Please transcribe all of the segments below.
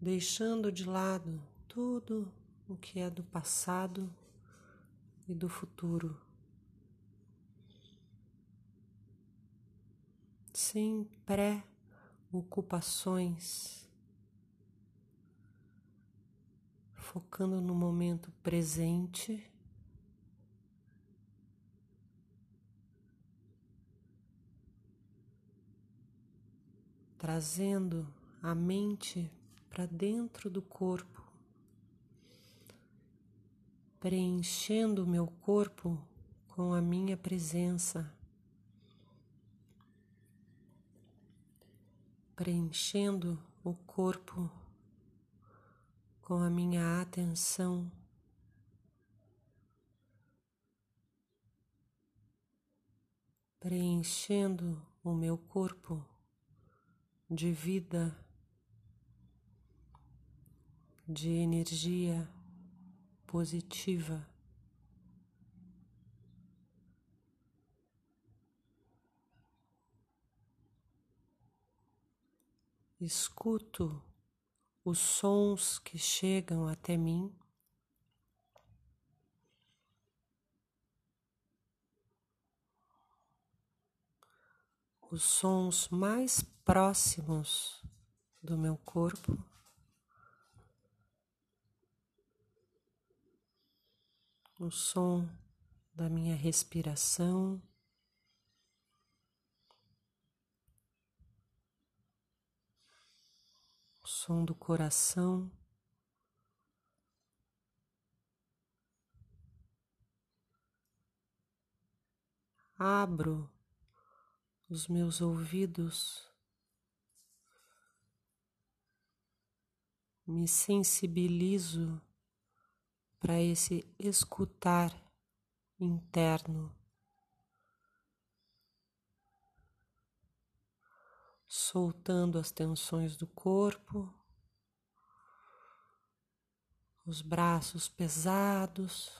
deixando de lado tudo o que é do passado e do futuro. Sem pré-ocupações, focando no momento presente. Trazendo a mente para dentro do corpo, preenchendo o meu corpo com a minha presença, preenchendo o corpo com a minha atenção. Preenchendo o meu corpo de vida, de energia positiva. Escuto os sons que chegam até mim. Os sons mais próximos do meu corpo. O som da minha respiração. som do coração. Abro os meus ouvidos, me sensibilizo para esse escutar interno. soltando as tensões do corpo, os braços pesados.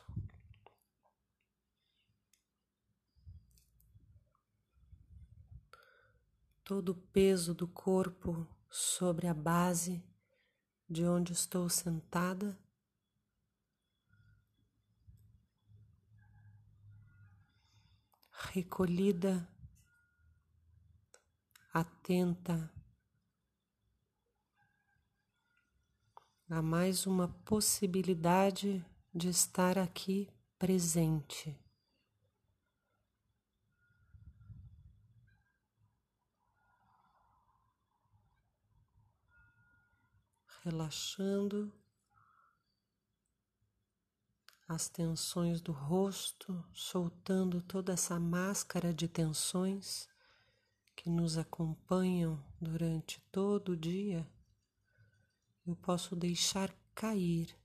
Todo o peso do corpo sobre a base de onde estou sentada. Recolhida atenta a mais uma possibilidade de estar aqui presente. Relaxando as tensões do rosto, soltando toda essa máscara de tensões que nos acompanham durante todo o dia, eu posso deixar cair.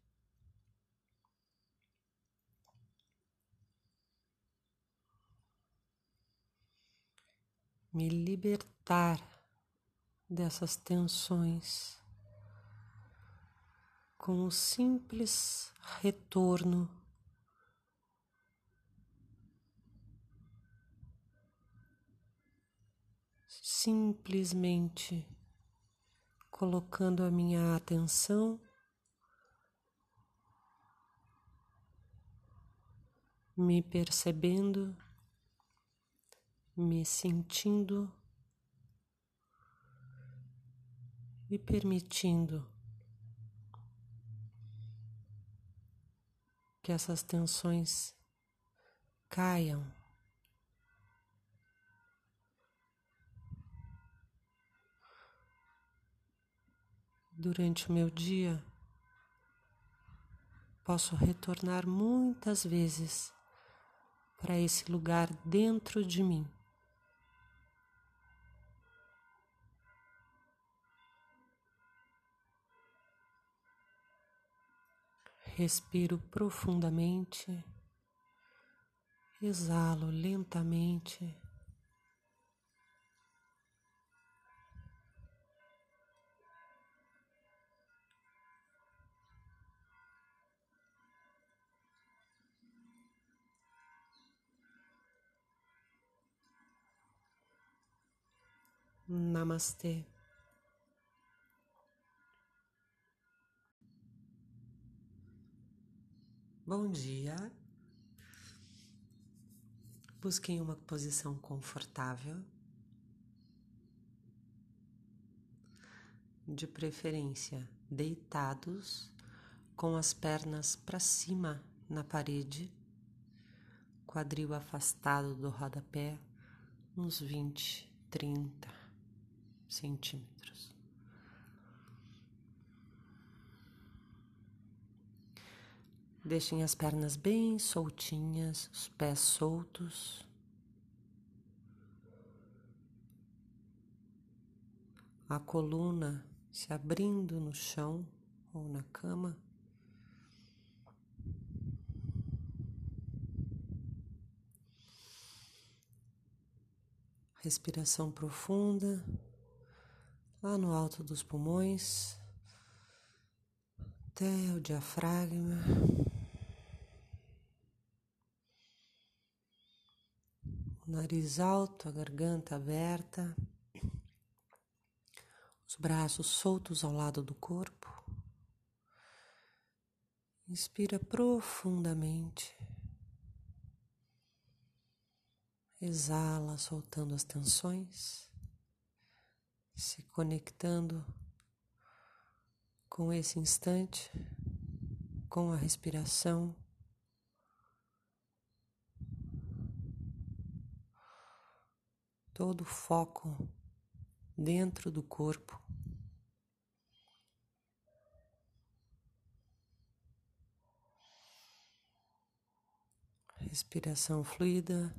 Me libertar dessas tensões com o simples retorno. Simplesmente colocando a minha atenção me percebendo, me sentindo e permitindo que essas tensões caiam. durante o meu dia, posso retornar muitas vezes para esse lugar dentro de mim. Respiro profundamente, exalo lentamente. Namastê. Bom dia. Busquem uma posição confortável, de preferência deitados, com as pernas para cima na parede, quadril afastado do rodapé, uns 20, 30 centímetros. Deixem as pernas bem soltinhas, os pés soltos. A coluna se abrindo no chão ou na cama. Respiração profunda lá no alto dos pulmões, até o diafragma. Nariz alto, a garganta aberta, os braços soltos ao lado do corpo. Inspira profundamente. Exala, soltando as tensões, se conectando com esse instante, com a respiração. Todo o foco dentro do corpo. Respiração fluida.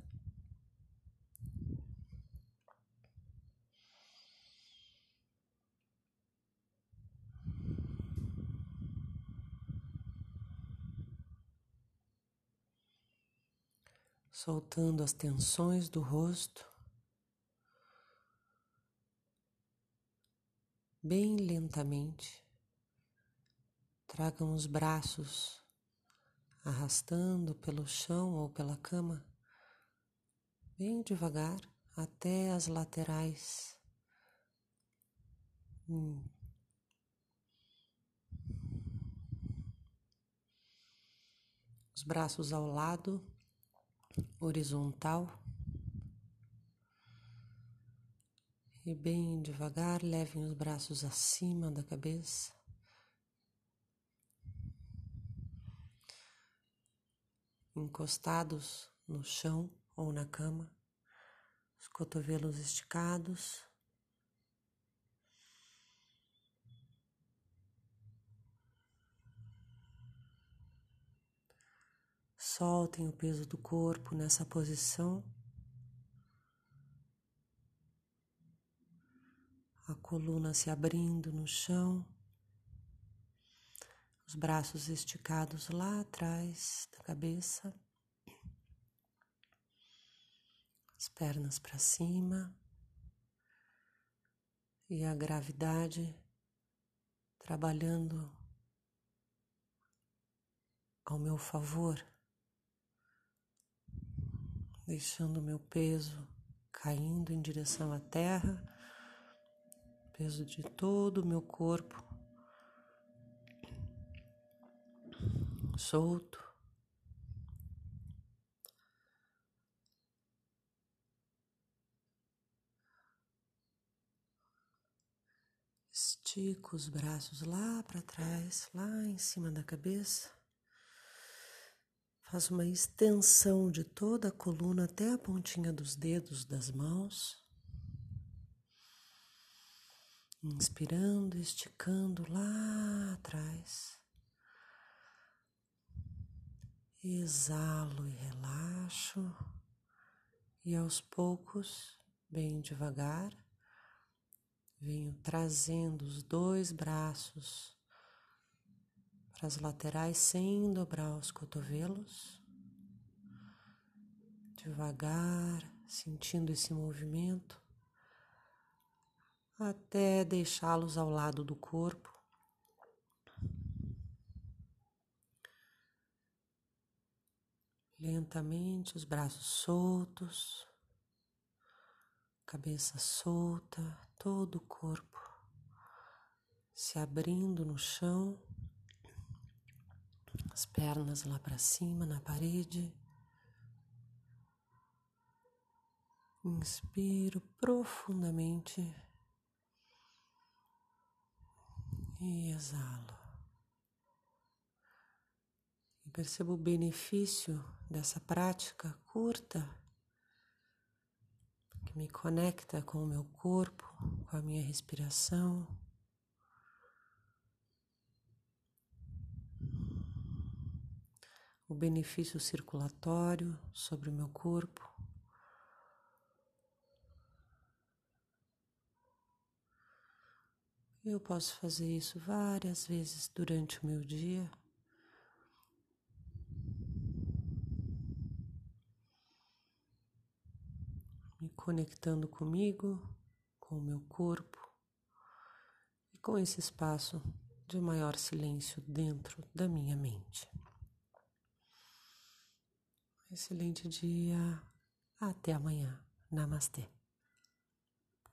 Soltando as tensões do rosto. Bem lentamente. Tragam os braços arrastando pelo chão ou pela cama, bem devagar até as laterais. Hum. Os braços ao lado, horizontal. E bem devagar, levem os braços acima da cabeça. Encostados no chão ou na cama, os cotovelos esticados. Soltem o peso do corpo nessa posição. A coluna se abrindo no chão, os braços esticados lá atrás da cabeça, as pernas para cima e a gravidade trabalhando ao meu favor, deixando meu peso caindo em direção à terra peso de todo o meu corpo solto. Estico os braços lá para trás, lá em cima da cabeça. Faz uma extensão de toda a coluna até a pontinha dos dedos das mãos. Inspirando, esticando lá atrás. Exalo e relaxo. E aos poucos, bem devagar, venho trazendo os dois braços para as laterais sem dobrar os cotovelos. Devagar, sentindo esse movimento até deixá-los ao lado do corpo. Lentamente, os braços soltos, cabeça solta, todo o corpo se abrindo no chão, As pernas lá para cima na parede. Inspiro profundamente e exalo. E percebo o benefício dessa prática curta que me conecta com o meu corpo, com a minha respiração. O benefício circulatório sobre o meu corpo. Eu posso fazer isso várias vezes durante o meu dia. Me conectando comigo, com o meu corpo e com esse espaço de maior silêncio dentro da minha mente. Excelente dia. Até amanhã. Namastê.